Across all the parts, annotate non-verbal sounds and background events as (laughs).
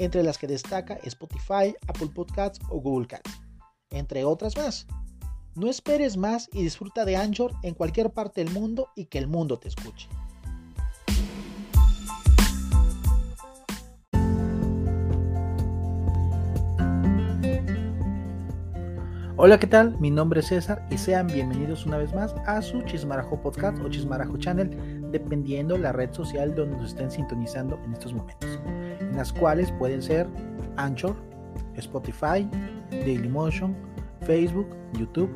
entre las que destaca Spotify, Apple Podcasts o Google Cats, entre otras más. No esperes más y disfruta de Anchor en cualquier parte del mundo y que el mundo te escuche. Hola, ¿qué tal? Mi nombre es César y sean bienvenidos una vez más a su Chismarajo Podcast o Chismarajo Channel, dependiendo la red social donde nos estén sintonizando en estos momentos en las cuales pueden ser Anchor, Spotify, Dailymotion, Facebook, YouTube,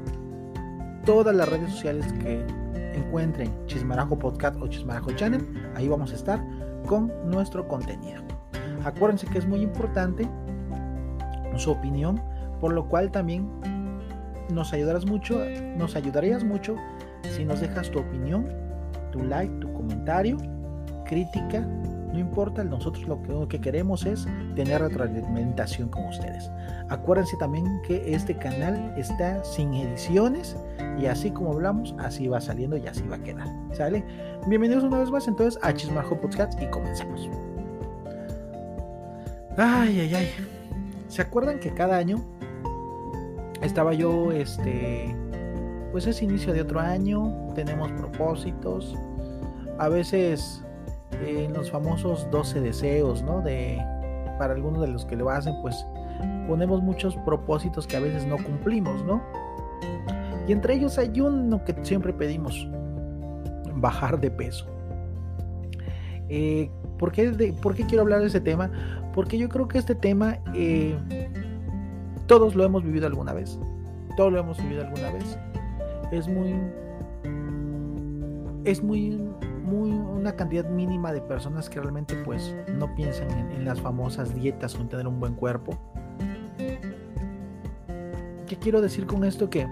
todas las redes sociales que encuentren Chismarajo Podcast o Chismarajo Channel, ahí vamos a estar con nuestro contenido. Acuérdense que es muy importante su opinión, por lo cual también nos ayudarás mucho, nos ayudarías mucho si nos dejas tu opinión, tu like, tu comentario, crítica no importa, nosotros lo que, queremos es tener retroalimentación con ustedes. Acuérdense también que este canal está sin ediciones y así como hablamos, así va saliendo y así va a quedar. ¿Sale? Bienvenidos una vez más entonces a Chismarjo Podcast y comenzamos. Ay, ay, ay. ¿Se acuerdan que cada año estaba yo, este, pues es inicio de otro año, tenemos propósitos, a veces en los famosos 12 deseos, ¿no? De, para algunos de los que lo hacen, pues ponemos muchos propósitos que a veces no cumplimos, ¿no? Y entre ellos hay uno que siempre pedimos, bajar de peso. Eh, ¿por, qué quiero hablar de ese tema? Porque yo creo que este tema eh, todos lo hemos vivido alguna vez. Todos lo hemos vivido alguna vez. Es muy... Es muy muy, una cantidad mínima de personas que realmente pues no piensan en, las famosas dietas o en tener un buen cuerpo. ¿Qué quiero decir con esto? Que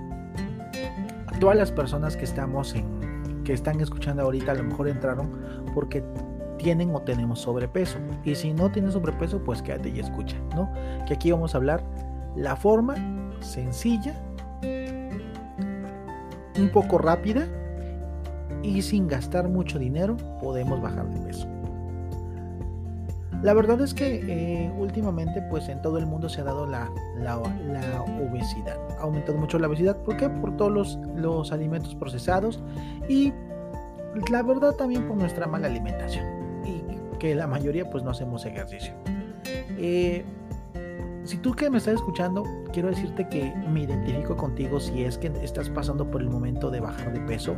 todas las personas que estamos en, que están escuchando ahorita a lo mejor entraron porque tienen o tenemos sobrepeso. Y si no tienes sobrepeso, pues quédate y escucha, ¿no? Que aquí vamos a hablar la forma sencilla, un poco rápida y sin gastar mucho dinero podemos bajar de peso. La verdad es que eh, últimamente pues en todo el mundo se ha dado la, la, obesidad. Ha aumentado mucho la obesidad. ¿Por qué? Por todos los, los, alimentos procesados y la verdad también por nuestra mala alimentación. Y que la mayoría pues no hacemos ejercicio. Eh, si tú que me estás escuchando, quiero decirte que me identifico contigo si es que estás pasando por el momento de bajar de peso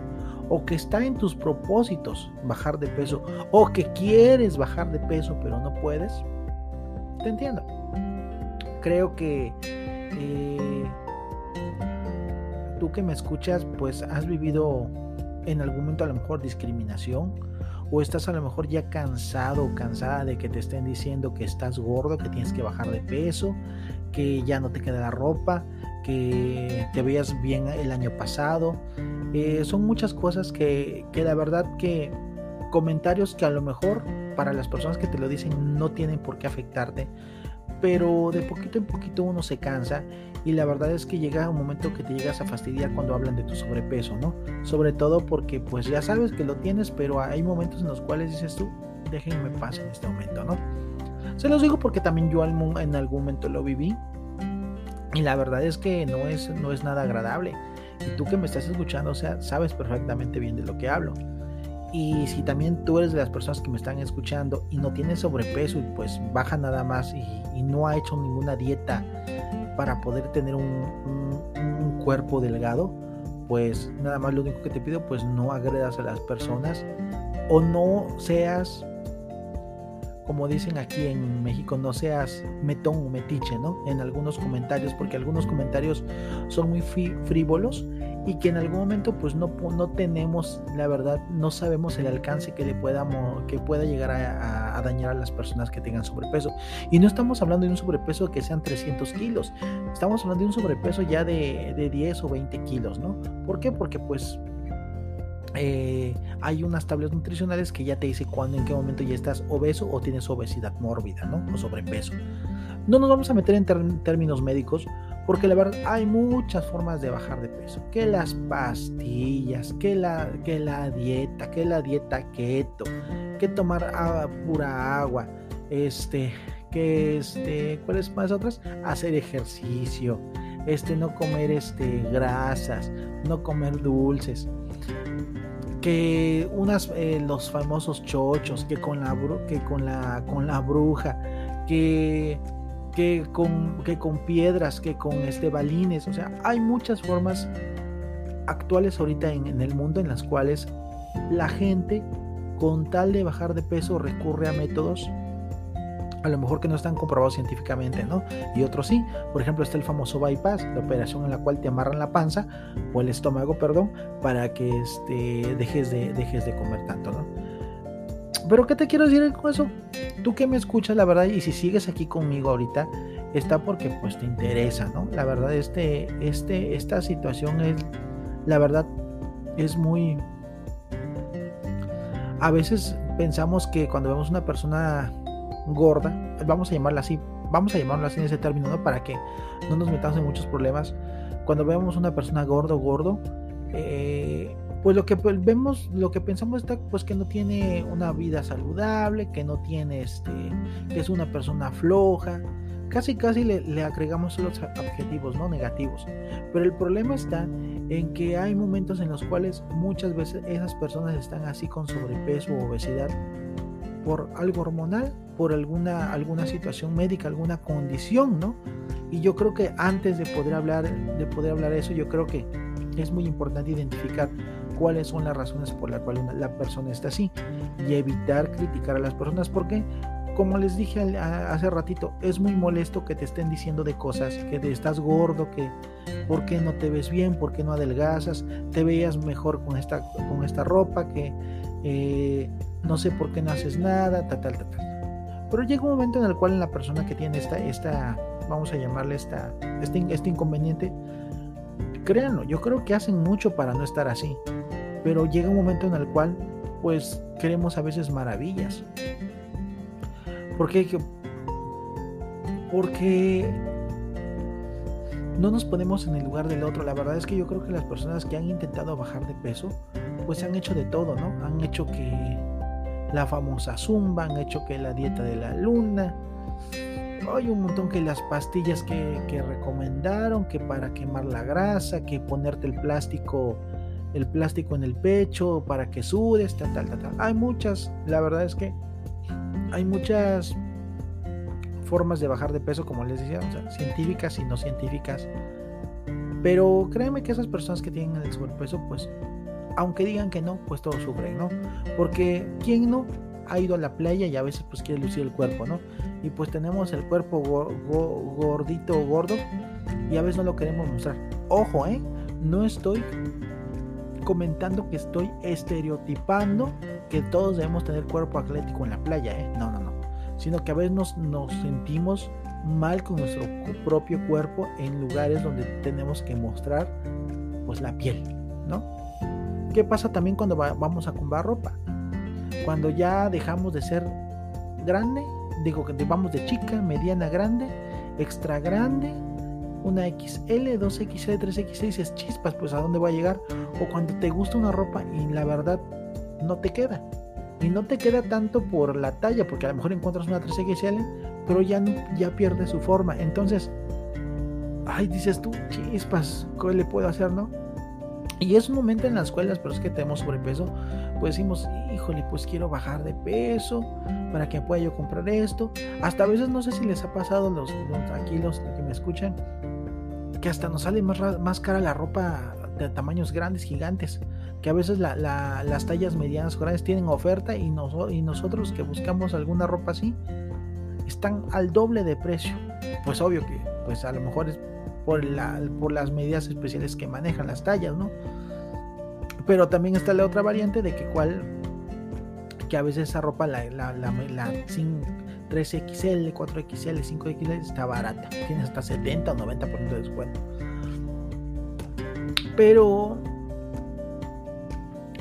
o que está en tus propósitos bajar de peso o que quieres bajar de peso pero no puedes. Te entiendo. Creo que eh, tú que me escuchas pues has vivido en algún momento a lo mejor discriminación o estás a lo mejor ya cansado o cansada de que te estén diciendo que estás gordo, que tienes que bajar de peso, que ya no te queda la ropa, que te veías bien el año pasado. Eh, son muchas cosas que, que la verdad que comentarios que a lo mejor para las personas que te lo dicen no tienen por qué afectarte, pero de poquito en poquito uno se cansa y la verdad es que llega un momento que te llegas a fastidiar cuando hablan de tu sobrepeso, ¿no? Sobre todo porque pues ya sabes que lo tienes, pero hay momentos en los cuales dices tú, déjenme paz en este momento, ¿no? Se los digo porque también yo en algún momento lo viví y la verdad es que no es, no es nada agradable. Tú que me estás escuchando, o sea, sabes perfectamente bien de lo que hablo. Y si también tú eres de las personas que me están escuchando y no tienes sobrepeso y pues baja nada más y, no ha hecho ninguna dieta para poder tener un, cuerpo delgado, pues nada más lo único que te pido pues no agredas a las personas o no seas como dicen aquí en México, no seas metón o metiche, ¿no? En algunos comentarios, porque algunos comentarios son muy frívolos y que en algún momento pues no, no tenemos, la verdad, no sabemos el alcance que le que pueda llegar a, dañar a las personas que tengan sobrepeso. Y no estamos hablando de un sobrepeso que sean 300 kilos, estamos hablando de un sobrepeso ya de, de 10 o 20 kilos, ¿no? ¿Por qué? Porque pues eh, hay unas tablas nutricionales que ya te dice cuándo, en qué momento ya estás obeso o tienes obesidad mórbida, ¿no? O sobrepeso. No nos vamos a meter en términos médicos porque la verdad hay muchas formas de bajar de peso. Que las pastillas, que la, que la dieta, que la dieta keto, que tomar pura agua, este, que este, ¿cuáles más otras? Hacer ejercicio, este, no comer este, grasas, no comer dulces que unas eh, los famosos chochos que con la que con la con la bruja que que con, que con piedras, que con este, balines. O sea, hay muchas formas actuales ahorita en, el mundo en las cuales la gente, con tal de bajar de peso, recurre a métodos a lo mejor que no están comprobados científicamente, ¿no? Y otros sí. Por ejemplo, está el famoso bypass, la operación en la cual te amarran la panza o el estómago, perdón, para que este, dejes, de, dejes de comer tanto, ¿no? Pero ¿qué te quiero decir con eso? Tú que me escuchas, la verdad, y si sigues aquí conmigo ahorita, está porque pues te interesa, ¿no? La verdad, este, este, esta situación es, la verdad, es muy... A veces pensamos que cuando vemos una persona gorda, vamos a llamarla así, vamos a llamarla así en ese término, ¿no? Para que no nos metamos en muchos problemas. Cuando vemos una persona gordo, gordo, eh, pues lo que pues, vemos, lo que pensamos está pues que no tiene una vida saludable, que no tiene este, que es una persona floja, casi casi le, agregamos los adjetivos no negativos. Pero el problema está en que hay momentos en los cuales muchas veces esas personas están así con sobrepeso o obesidad por algo hormonal, por alguna, alguna situación médica, alguna condición, ¿no? Y yo creo que antes de poder hablar, de poder hablar de eso, yo creo que es muy importante identificar cuáles son las razones por las cuales la persona está así y evitar criticar a las personas porque como les dije hace ratito, es muy molesto que te estén diciendo de cosas, que te estás gordo, que por qué no te ves bien, por qué no adelgazas, te veías mejor con esta, con esta ropa, que eh, no sé por qué no haces nada, tal, tal, tal, tal. Pero llega un momento en el cual la persona que tiene esta, esta vamos a llamarle esta, este, este inconveniente, créanlo, yo creo que hacen mucho para no estar así pero llega un momento en el cual pues queremos a veces maravillas. Porque porque no nos ponemos en el lugar del otro. La verdad es que yo creo que las personas que han intentado bajar de peso, pues han hecho de todo, ¿no? Han hecho que la famosa zumba, han hecho que la dieta de la luna. Hay un montón que las pastillas que, recomendaron, que para quemar la grasa, que ponerte el plástico el plástico en el pecho para que sudes, tal, tal, tal, Hay muchas, la verdad es que hay muchas formas de bajar de peso, como les decía, científicas y no científicas. Pero créeme que esas personas que tienen el sobrepeso, pues, aunque digan que no, pues todos sufren, ¿no? Porque ¿quién no ha ido a la playa y a veces pues quiere lucir el cuerpo, ¿no? Y pues tenemos el cuerpo gordito o gordo y a veces no lo queremos mostrar. Ojo, ¿eh? No estoy comentando que estoy estereotipando que todos debemos tener cuerpo atlético en la playa, ¿eh? No, no, no. Sino que a veces nos, nos sentimos mal con nuestro propio cuerpo en lugares donde tenemos que mostrar pues la piel, ¿no? ¿Qué pasa también cuando vamos a comprar ropa? Cuando ya dejamos de ser grande, digo que vamos de chica, mediana, grande, extra grande, una XL, 2XL, 3XL es chispas, pues a dónde va a llegar. O cuando te gusta una ropa y la verdad no te queda. Y no te queda tanto por la talla, porque a lo mejor encuentras una 3XL, pero ya, ya pierde su forma. Entonces, ay, dices tú, chispas, ¿qué le puedo hacer, no? Y es un momento en las cuales pero es que tenemos sobrepeso, pues decimos, híjole, pues quiero bajar de peso para que pueda yo comprar esto. Hasta a veces no sé si les ha pasado los, los aquí que me escuchan, que hasta nos sale más, más cara la ropa de tamaños grandes, gigantes, que a veces las tallas medianas grandes tienen oferta y, y nosotros que buscamos alguna ropa así, están al doble de precio. Pues obvio que, pues a lo mejor es por, la, por las medidas especiales que manejan las tallas, ¿no? Pero también está la otra variante de que cual que a veces esa ropa la, la, la, la 3XL, 4XL, 5XL está barata. Tiene hasta 70 o 90% de descuento. Pero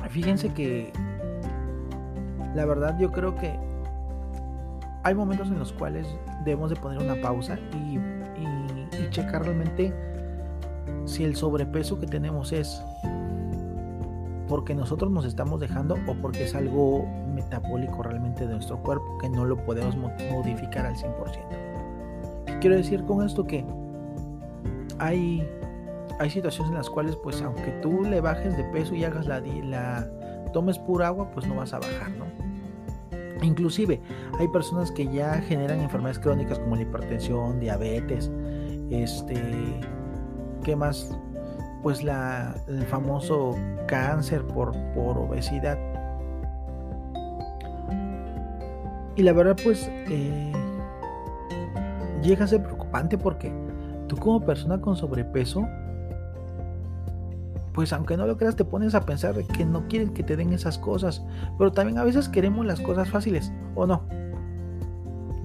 fíjense que la verdad yo creo que hay momentos en los cuales debemos de poner una pausa y, checar realmente si el sobrepeso que tenemos es porque nosotros nos estamos dejando o porque es algo metabólico realmente de nuestro cuerpo que no lo podemos modificar al 100%. ¿Qué quiero decir con esto? Que hay, hay situaciones en las cuales pues aunque tú le bajes de peso y hagas la, la tomes pura agua pues no vas a bajar, ¿no? Inclusive hay personas que ya generan enfermedades crónicas como la hipertensión, diabetes, este, ¿qué más? Pues la, el famoso cáncer por, por obesidad. Y la verdad pues eh, llega a ser preocupante porque tú como persona con sobrepeso pues aunque no lo creas, te pones a pensar que no quieren que te den esas cosas. Pero también a veces queremos las cosas fáciles, ¿o no?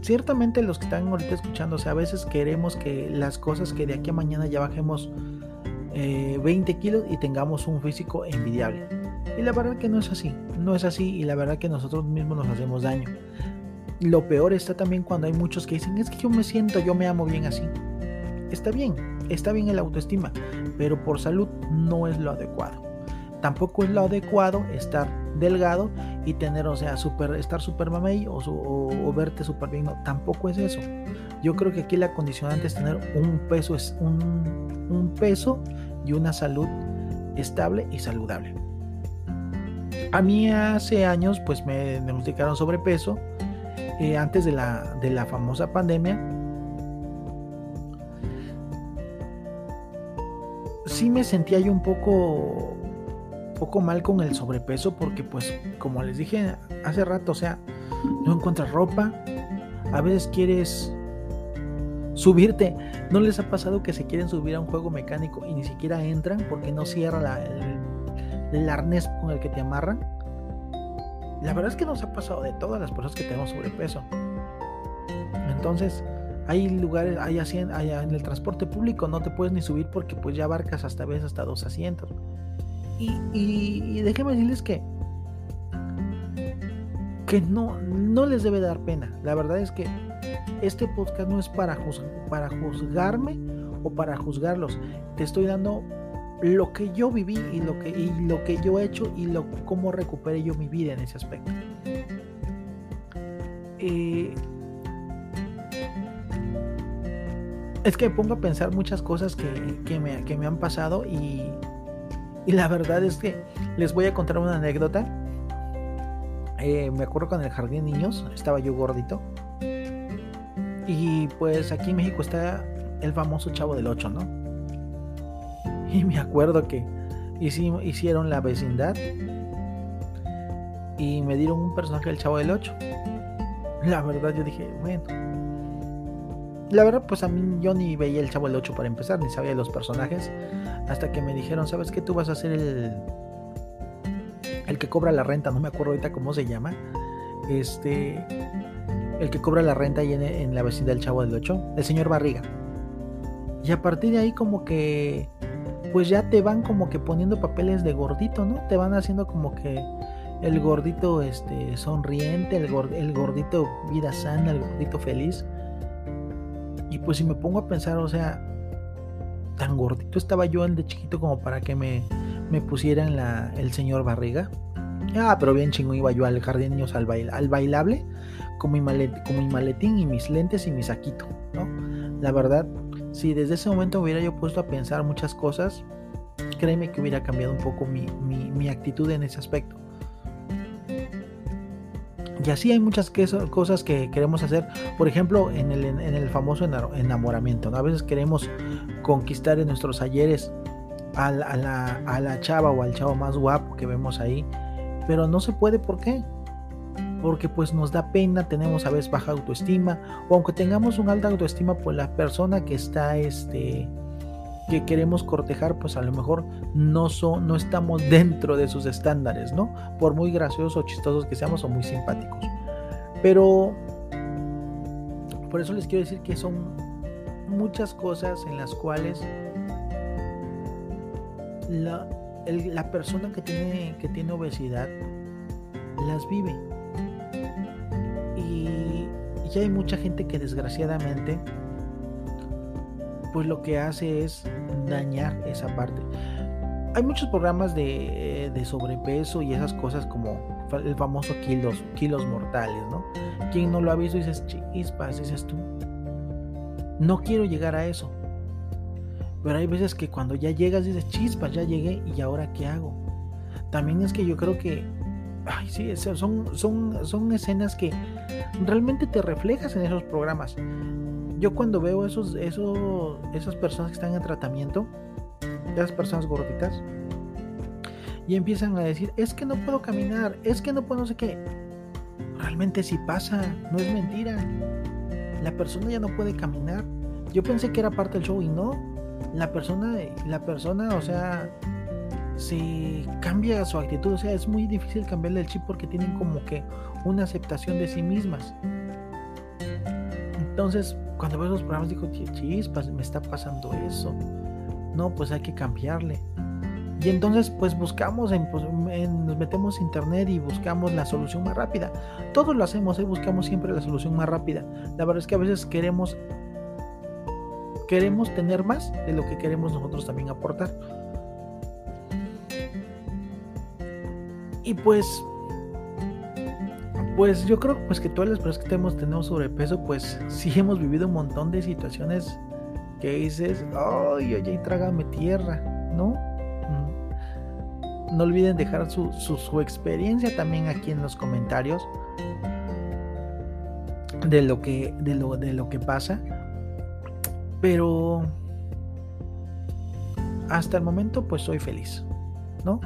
Ciertamente los que están ahorita escuchando, o sea, a veces queremos que las cosas que de aquí a mañana ya bajemos 20 eh, kilos y tengamos un físico envidiable. Y la verdad que no es así, no es así y la verdad que nosotros mismos nos hacemos daño. Lo peor está también cuando hay muchos que dicen, es que yo me siento, yo me amo bien así. Está bien, está bien el autoestima, pero por salud no es lo adecuado. Tampoco es lo adecuado estar delgado y tener, o sea, super, estar super mamey o, verte super bien. Tampoco es eso. Yo creo que aquí la condicionante es tener un peso, es un, peso y una salud estable y saludable. A mí hace años pues me diagnosticaron sobrepeso eh, antes de la, de la famosa pandemia sí me sentía yo un poco poco mal con el sobrepeso porque pues como les dije hace rato, o sea, no encuentras ropa, a veces quieres subirte, ¿no les ha pasado que se quieren subir a un juego mecánico y ni siquiera entran porque no cierra el, el arnés con el que te amarran? La verdad es que nos ha pasado de todas las personas que tenemos sobrepeso. Entonces, hay lugares, hay, allá en el transporte público no te puedes ni subir porque pues ya abarcas hasta veces hasta dos asientos. Y, déjenme decirles que que no, no les debe dar pena. La verdad es que este podcast no es para, para juzgarme o para juzgarlos. Te estoy dando lo que yo viví y lo que, y lo que yo he hecho y lo, cómo recuperé yo mi vida en ese aspecto. Eh, es que me pongo a pensar muchas cosas que, me, han pasado y, y, la verdad es que les voy a contar una anécdota. Eh, me acuerdo con el jardín de niños, estaba yo gordito. Y pues aquí en México está el famoso Chavo del 8, ¿no? Y me acuerdo que hicieron la vecindad y me dieron un personaje del Chavo del 8. La verdad yo dije, bueno, la verdad, pues a mí yo ni veía el Chavo del 8 para empezar, ni sabía de los personajes. Hasta que me dijeron, ¿sabes qué? Tú vas a ser el. El que cobra la renta, no me acuerdo ahorita cómo se llama. Este. El que cobra la renta ahí en, la vecindad del Chavo del 8, el señor Barriga. Y a partir de ahí, como que. Pues ya te van como que poniendo papeles de gordito, ¿no? Te van haciendo como que el gordito este, sonriente, el, el gordito vida sana, el gordito feliz. Y pues si me pongo a pensar, o sea, tan gordito estaba yo el de chiquito como para que me, me pusieran la, el señor barriga. Ah, pero bien chingo iba yo al jardín niños al, al bailable con mi, con mi maletín y mis lentes y mi saquito, ¿no? La verdad, si desde ese momento me hubiera yo puesto a pensar muchas cosas, créeme que hubiera cambiado un poco mi, mi, mi actitud en ese aspecto. Y así hay muchas cosas que queremos hacer. Por ejemplo, en el, en el famoso enamoramiento. A veces queremos conquistar en nuestros ayeres a la, a, la, chava o al chavo más guapo que vemos ahí. Pero no se puede, ¿por qué? Porque pues nos da pena, tenemos a veces baja autoestima. O aunque tengamos una alta autoestima, pues la persona que está este, que queremos cortejar, pues a lo mejor no, son, no estamos dentro de sus estándares, ¿no? Por muy graciosos o chistosos que seamos o muy simpáticos. Pero por eso les quiero decir que son muchas cosas en las cuales la, la persona que tiene, que tiene obesidad las vive. Y, y hay mucha gente que desgraciadamente pues lo que hace es dañar esa parte. Hay muchos programas de, sobrepeso y esas cosas como el famoso kilos, kilos mortales, ¿no? Quien no lo ha visto dices, chispas, dices tú. No quiero llegar a eso. Pero hay veces que cuando ya llegas dices, chispas, ya llegué y ahora qué hago. También es que yo creo que, ay, sí, son, son, son escenas que realmente te reflejas en esos programas yo cuando veo esos, esos, esas personas que están en tratamiento, esas personas gorditas, y empiezan a decir, es que no puedo caminar, es que no puedo no sé qué. Realmente sí pasa, no es mentira. La persona ya no puede caminar. Yo pensé que era parte del show y no. La persona, la persona, o sea, se cambia su actitud. O sea, es muy difícil cambiarle el chip porque tienen como que una aceptación de sí mismas. Entonces, cuando veo los programas digo, chispas, me está pasando eso. No, pues hay que cambiarle. Y entonces pues buscamos, pues, nos metemos a internet y buscamos la solución más rápida. Todos lo hacemos, ¿eh? buscamos siempre la solución más rápida. La verdad es que a veces queremos, queremos tener más de lo que queremos nosotros también aportar. Y pues pues yo creo pues que todas las personas que tenemos, tenemos sobrepeso, pues sí hemos vivido un montón de situaciones que dices, ay, oye, trágame tierra, ¿no? Mm. No olviden dejar su, su, experiencia también aquí en los comentarios de lo que, de lo, de lo que pasa. Pero hasta el momento pues soy feliz, ¿no?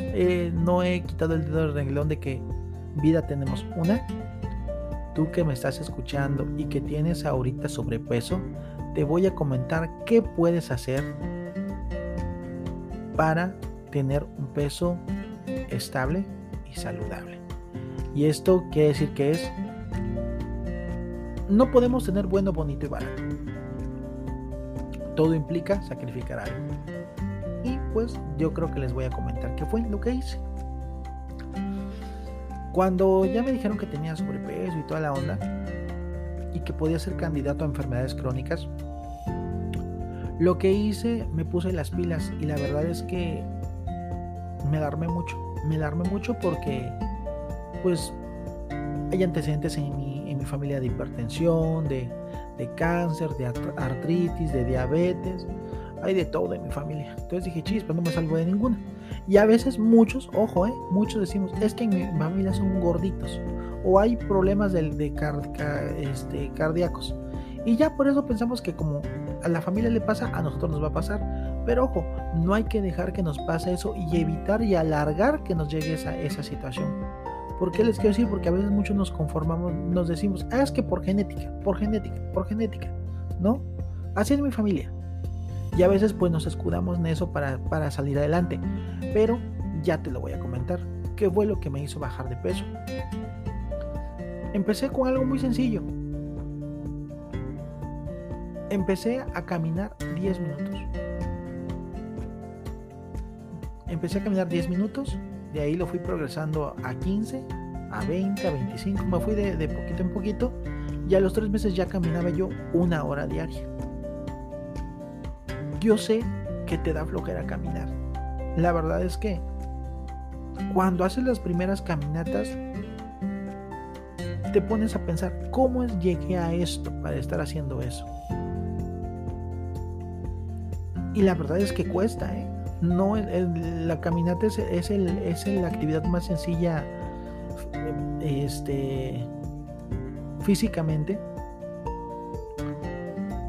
Eh, no he quitado el dedo del renglón de que vida tenemos una. Tú que me estás escuchando y que tienes ahorita sobrepeso, te voy a comentar qué puedes hacer para tener un peso estable y saludable. Y esto quiere decir que es, no podemos tener bueno, bonito y barato. Todo implica sacrificar algo. Y pues yo creo que les voy a comentar qué fue lo que hice. Cuando ya me dijeron que tenía sobrepeso y toda la onda, y que podía ser candidato a enfermedades crónicas, lo que hice, me puse las pilas y la verdad es que me alarmé mucho. Me alarmé mucho porque, pues, hay antecedentes en mi, en mi familia de hipertensión, de, de cáncer, de artritis, de diabetes hay de todo en mi familia. Entonces dije, chispa, no me salvo de ninguna. Y a veces muchos, ojo, eh, muchos decimos, es que en mi familia son gorditos. O hay problemas de, de este, cardíacos. Y ya por eso pensamos que como a la familia le pasa, a nosotros nos va a pasar. Pero ojo, no hay que dejar que nos pase eso y evitar y alargar que nos llegue esa, esa situación. ¿Por qué les quiero decir? Porque a veces muchos nos conformamos, nos decimos, ah, es que por genética, por genética, por genética. ¿No? Así es mi familia. Y a veces pues nos escudamos en eso para, para salir adelante. Pero ya te lo voy a comentar. ¿Qué fue lo que me hizo bajar de peso? Empecé con algo muy sencillo. Empecé a caminar 10 minutos. Empecé a caminar 10 minutos, de ahí lo fui progresando a 15, a 20, a 25, me fui de, de poquito en poquito y a los 3 meses ya caminaba yo una hora diaria. Yo sé que te da flojera caminar. La verdad es que cuando haces las primeras caminatas, te pones a pensar, ¿cómo llegué a esto para estar haciendo eso? Y la verdad es que cuesta, ¿eh? No, la caminata es, es, es la actividad más sencilla este, físicamente,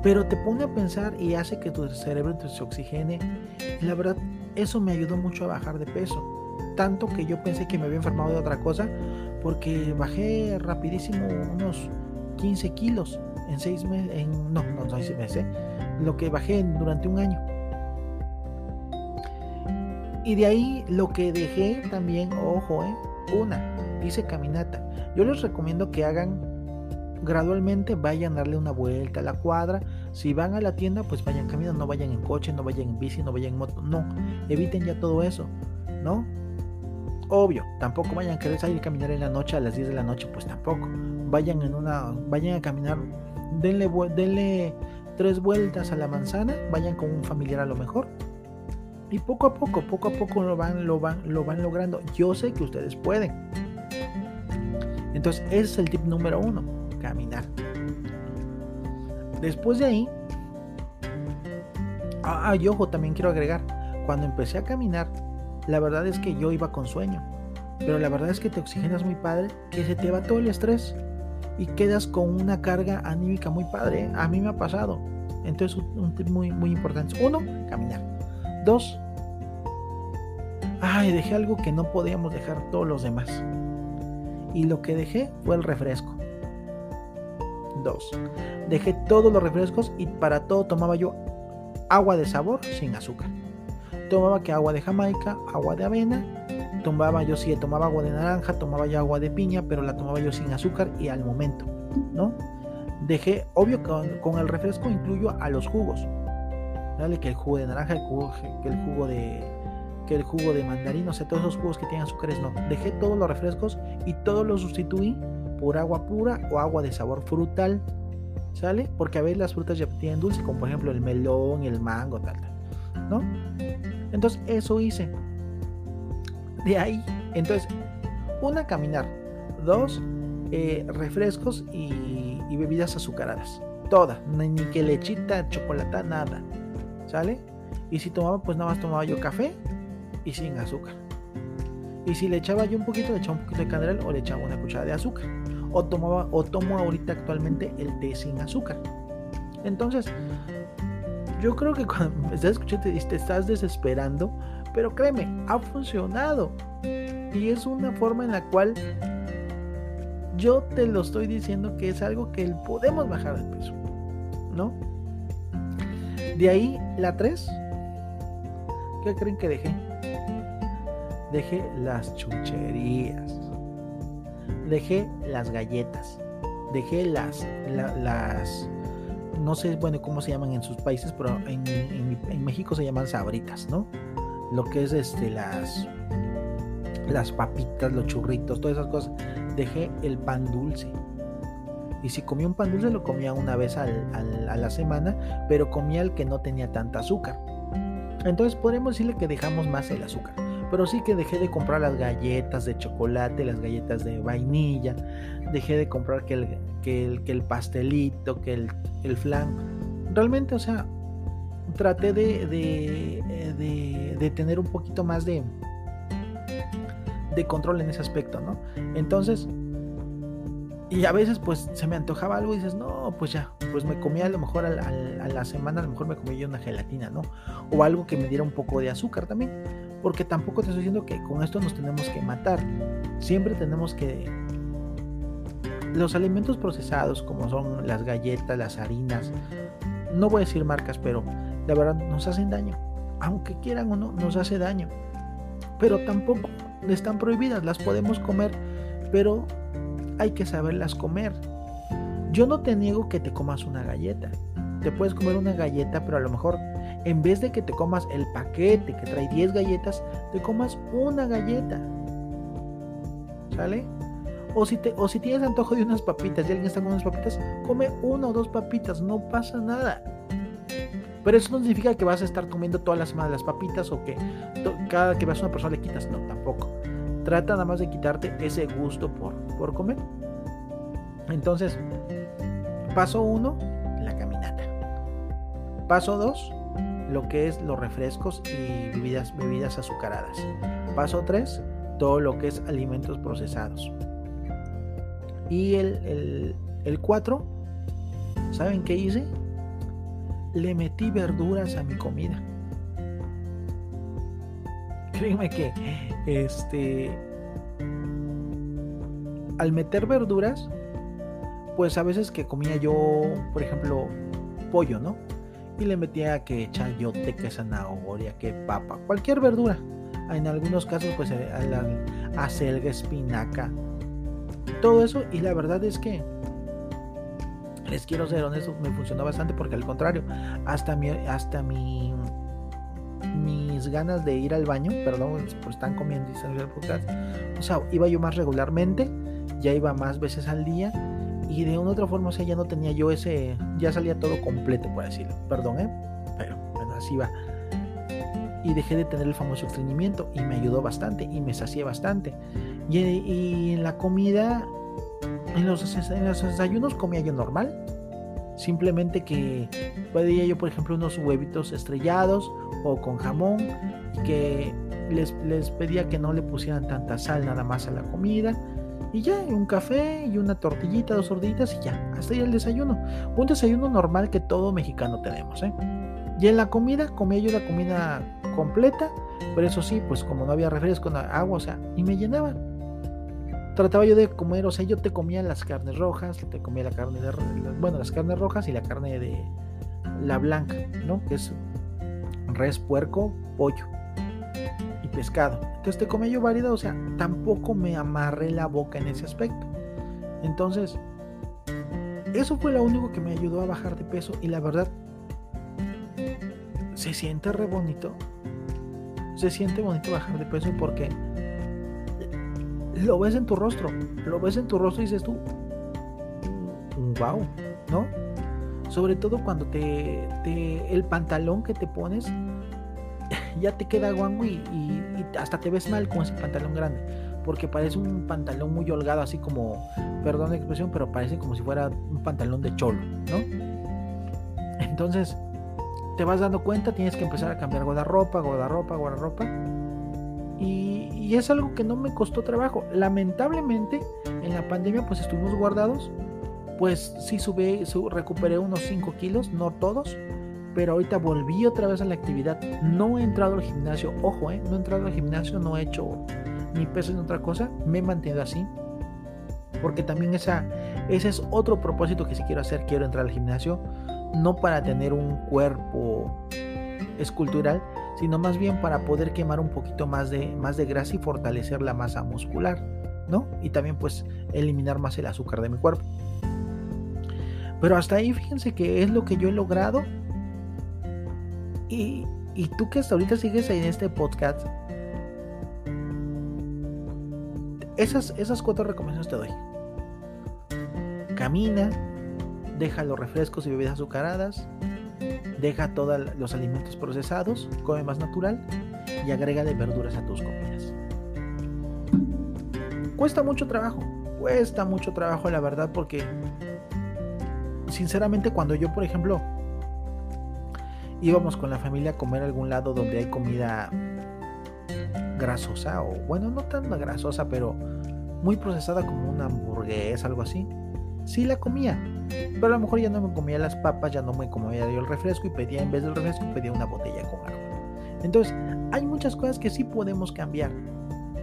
pero te pone a pensar y hace que tu cerebro se oxigene. Y la verdad, eso me ayudó mucho a bajar de peso. Tanto que yo pensé que me había enfermado de otra cosa, porque bajé rapidísimo unos 15 kilos en 6 meses, no, no, 6 meses, lo que bajé durante un año. Y de ahí lo que dejé también, ojo, ¿eh? una, dice caminata. Yo les recomiendo que hagan gradualmente, vayan a darle una vuelta a la cuadra. Si van a la tienda, pues vayan caminando, no vayan en coche, no vayan en bici, no vayan en moto. No, eviten ya todo eso, ¿no? Obvio, tampoco vayan a querer salir a caminar en la noche a las 10 de la noche, pues tampoco. Vayan en una, vayan a caminar, denle, denle tres vueltas a la manzana, vayan con un familiar a lo mejor. Y poco a poco, poco a poco lo van, lo van, lo van logrando. Yo sé que ustedes pueden. Entonces, ese es el tip número uno, caminar. Después de ahí, ah, y ojo, también quiero agregar, cuando empecé a caminar, la verdad es que yo iba con sueño. Pero la verdad es que te oxigenas muy padre, que se te va todo el estrés y quedas con una carga anímica muy padre. A mí me ha pasado. Entonces, un tip muy, muy importante. Uno, caminar. Dos, ay, dejé algo que no podíamos dejar todos los demás. Y lo que dejé fue el refresco. Dejé todos los refrescos y para todo tomaba yo agua de sabor sin azúcar tomaba que agua de Jamaica, agua de avena, tomaba yo sí, tomaba agua de naranja, tomaba yo agua de piña, pero la tomaba yo sin azúcar y al momento, ¿no? Dejé, obvio que con, el refresco incluyo a los jugos, dale que el jugo de naranja, el jugo, que el jugo de que el jugo de mandarino, o sea, todos esos jugos que tienen azúcares, no. Dejé todos los refrescos y todos los sustituí por agua pura o agua de sabor frutal, ¿sale? Porque a veces las frutas ya tienen dulce, como por ejemplo el melón, el mango, tal, tal, ¿no? Entonces eso hice. De ahí, entonces, una, caminar. Dos, eh, refrescos y, bebidas azucaradas. Todas, ni, que lechita, chocolate, nada. ¿Sale? Y si tomaba, pues nada más tomaba yo café y sin azúcar. Y si le echaba yo un poquito, le echaba un poquito de canela o le echaba una cuchara de azúcar. O tomaba, o tomo ahorita actualmente el té sin azúcar. Entonces, yo creo que cuando me estás escuchando te, te estás desesperando, pero créeme, ha funcionado. Y es una forma en la cual yo te lo estoy diciendo que es algo que podemos bajar de peso. ¿No? De ahí la 3. ¿Qué creen que dejé? Dejé las chucherías. Dejé las galletas. Dejé las, las no sé, bueno, cómo se llaman en sus países, pero en, México se llaman sabritas, ¿no? Lo que es este, las, las papitas, los churritos, todas esas cosas. Dejé el pan dulce. Y si comía un pan dulce, lo comía una vez a la semana, pero comía el que no tenía tanta azúcar. Entonces podemos decirle que dejamos más el azúcar. Pero sí que dejé de comprar las galletas de chocolate, las galletas de vainilla. Dejé de comprar que el, que el, pastelito, que el, el, flan. Realmente, o sea, traté de, de, de, tener un poquito más de, de control en ese aspecto, ¿no? Entonces, y a veces pues se me antojaba algo y dices, no, pues ya, pues me comía a lo mejor a la, semana, a lo mejor me comía yo una gelatina, ¿no? O algo que me diera un poco de azúcar también porque tampoco te estoy diciendo que con esto nos tenemos que matar. Siempre tenemos que... Los alimentos procesados, como son las galletas, las harinas, no voy a decir marcas, pero la verdad nos hacen daño. Aunque quieran o no, nos hace daño. Pero tampoco están prohibidas, las podemos comer, pero hay que saberlas comer. Yo no te niego que te comas una galleta. Te puedes comer una galleta, pero a lo mejor en vez de que te comas el paquete que trae 10 galletas, te comas una galleta. ¿Sale? O si, te, o tienes antojo de unas papitas y alguien está con unas papitas, come una o dos papitas, no pasa nada. Pero eso no significa que vas a estar comiendo toda la semana las papitas o que cada que veas a una persona le quitas. No, tampoco. Trata nada más de quitarte ese gusto por, por comer. Entonces, paso uno, la caminata. Paso dos, lo que es los refrescos y bebidas, bebidas azucaradas. Paso 3, todo lo que es alimentos procesados. Y el, 4, ¿saben qué hice? Le metí verduras a mi comida. Créeme que este al meter verduras, pues a veces que comía yo, por ejemplo, pollo, ¿no? Y le metía que chayote, que zanahoria, que papa, cualquier verdura. en algunos casos pues eh, acelga, espinaca, todo eso y la verdad es que les quiero ser honesto, me funcionó bastante porque al contrario, hasta mi, hasta mi mis ganas de ir al baño, perdón, pues están comiendo y podcast, o sea, iba yo más regularmente, ya iba más veces al día y de una otra forma, o sea, ya no tenía yo ese, ya salía todo completo, por decirlo, perdón, ¿eh? pero bueno, así va. Y dejé de tener el famoso estreñimiento y me ayudó bastante y me sacié bastante. Y, y en la comida, en los, en los desayunos comía yo normal, Simplemente que pedía yo, por ejemplo, unos huevitos estrellados o con jamón, que les, les pedía que no le pusieran tanta sal nada más a la comida. Y ya, un café y una tortillita, dos sorditas y ya, hasta el desayuno. Un desayuno normal que todo mexicano tenemos, ¿eh? Y en la comida, comía yo la comida completa, pero eso sí, pues como no había refresco, agua, o sea, y me llenaban trataba yo de comer, o sea, yo te comía las carnes rojas, te comía la carne de, bueno, las carnes rojas y la carne de la blanca, ¿no? Que es res, puerco, pollo pescado. Entonces te comía yo variedad, o sea, tampoco me amarré la boca en ese aspecto. Entonces, eso fue lo único que me ayudó a bajar de peso y la verdad, se siente re bonito. Se siente bonito bajar de peso porque lo ves en tu rostro, lo ves en tu rostro y dices tú, wow, ¿no? Sobre todo cuando te, el pantalón que te pones ya te queda guango y, hasta te ves mal con ese pantalón grande, porque parece un pantalón muy holgado, así como, perdón la expresión, pero parece como si fuera un pantalón de cholo, ¿no? Entonces, te vas dando cuenta, tienes que empezar a cambiar guardarropa, guardarropa, guardarropa y, es algo que no me costó trabajo. Lamentablemente, en la pandemia, pues estuvimos guardados. Pues sí, subí, recuperé unos 5 kilos, no todos. Pero ahorita volví otra vez a la actividad. No he entrado al gimnasio. Ojo, eh, no he entrado al gimnasio, no he hecho ni peso ni otra cosa. Me he mantenido así. Porque también esa, ese es otro propósito que si quiero hacer. Quiero entrar al gimnasio. No para tener un cuerpo escultural, sino más bien para poder quemar un poquito más de, más de grasa y fortalecer la masa muscular, ¿no? Y también pues eliminar más el azúcar de mi cuerpo. Pero hasta ahí fíjense que es lo que yo he logrado. Y, tú que hasta ahorita sigues ahí en este podcast, esas, esas cuatro recomendaciones te doy. Camina, deja los refrescos y bebidas azucaradas, Deja todos los alimentos procesados, come más natural y agrégale verduras a tus comidas. Cuesta mucho trabajo, cuesta mucho trabajo la verdad porque sinceramente cuando yo por ejemplo íbamos con la familia a comer algún lado donde hay comida grasosa o bueno no tan grasosa pero muy procesada como una hamburguesa algo así sí la comía pero a lo mejor ya no me comía las papas, ya no me comía yo el refresco y pedía en vez del refresco pedía una botella con agua. Entonces, hay muchas cosas que sí podemos cambiar.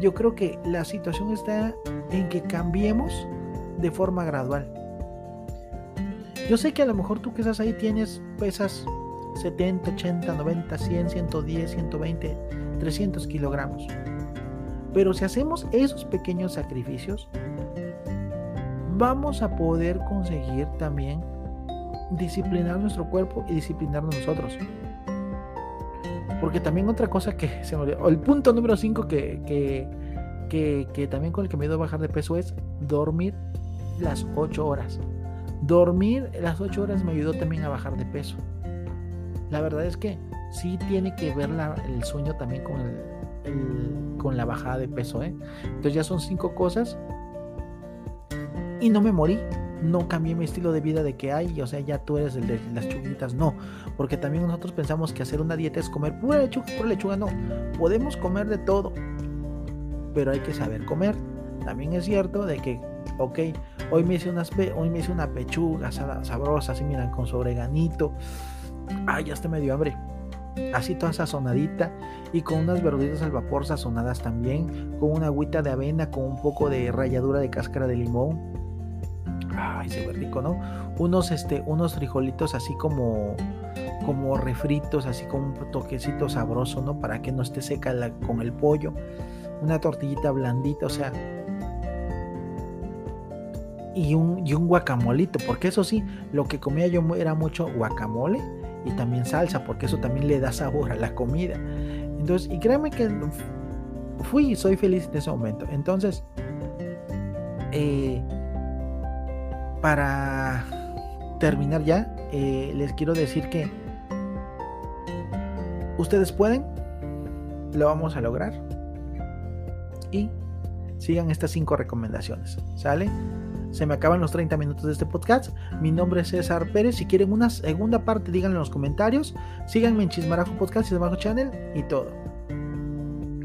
Yo creo que la situación está en que cambiemos de forma gradual. Yo sé que a lo mejor tú que estás ahí tienes pesas 70, 80, 90, 100, 110, 120, 300 kilogramos. Pero si hacemos esos pequeños sacrificios, vamos a poder conseguir también disciplinar nuestro cuerpo y disciplinarnos nosotros. Porque también otra cosa que (laughs) se me olvidó, el punto número 5 que, que, también con el que me ido a bajar de peso es dormir las 8 horas. Dormir las 8 horas me ayudó también a bajar de peso. La verdad es que sí tiene que ver el sueño también con, con la bajada de peso. ¿eh? Entonces ya son 5 cosas y no me morí. No cambié mi estilo de vida de que hay, o sea, ya tú eres el de las chuguitas. No, porque también nosotros pensamos que hacer una dieta es comer pura lechuga, pura lechuga. No, podemos comer de todo, pero hay que saber comer. También es cierto de que, ok, hoy me hice, unas hoy me hice una pechuga sabrosa, así miran, con su oreganito. Ay, ya está medio hambre así toda sazonadita y con unas verduritas al vapor sazonadas también, con una agüita de avena, con un poco de ralladura de cáscara de limón ay, se ve rico, ¿no? Unos, este, unos frijolitos así como, como refritos, así como un toquecito sabroso, ¿no? Para que no esté seca con el pollo. Una tortillita blandita, o sea. Y un, y un guacamolito, porque eso sí, lo que comía yo era mucho guacamole y también salsa, porque eso también le da sabor a la comida. Entonces, y créanme que fui y soy feliz en ese momento. Entonces, eh, para terminar ya, eh, les quiero decir que ustedes pueden, lo vamos a lograr. Y sigan estas cinco recomendaciones. ¿Sale? Se me acaban los 30 minutos de este podcast. Mi nombre es César Pérez. Si quieren una segunda parte, díganlo en los comentarios. Síganme en Chismarajo Podcast, Chismarajo Channel y todo.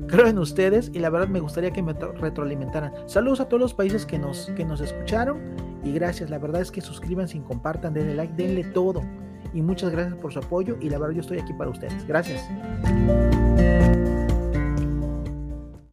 Creo en ustedes y la verdad me gustaría que me retroalimentaran. Saludos a todos los países que nos, que nos escucharon y gracias. La verdad es que suscríbanse y compartan, denle like, denle todo. Y muchas gracias por su apoyo y la verdad yo estoy aquí para ustedes. Gracias.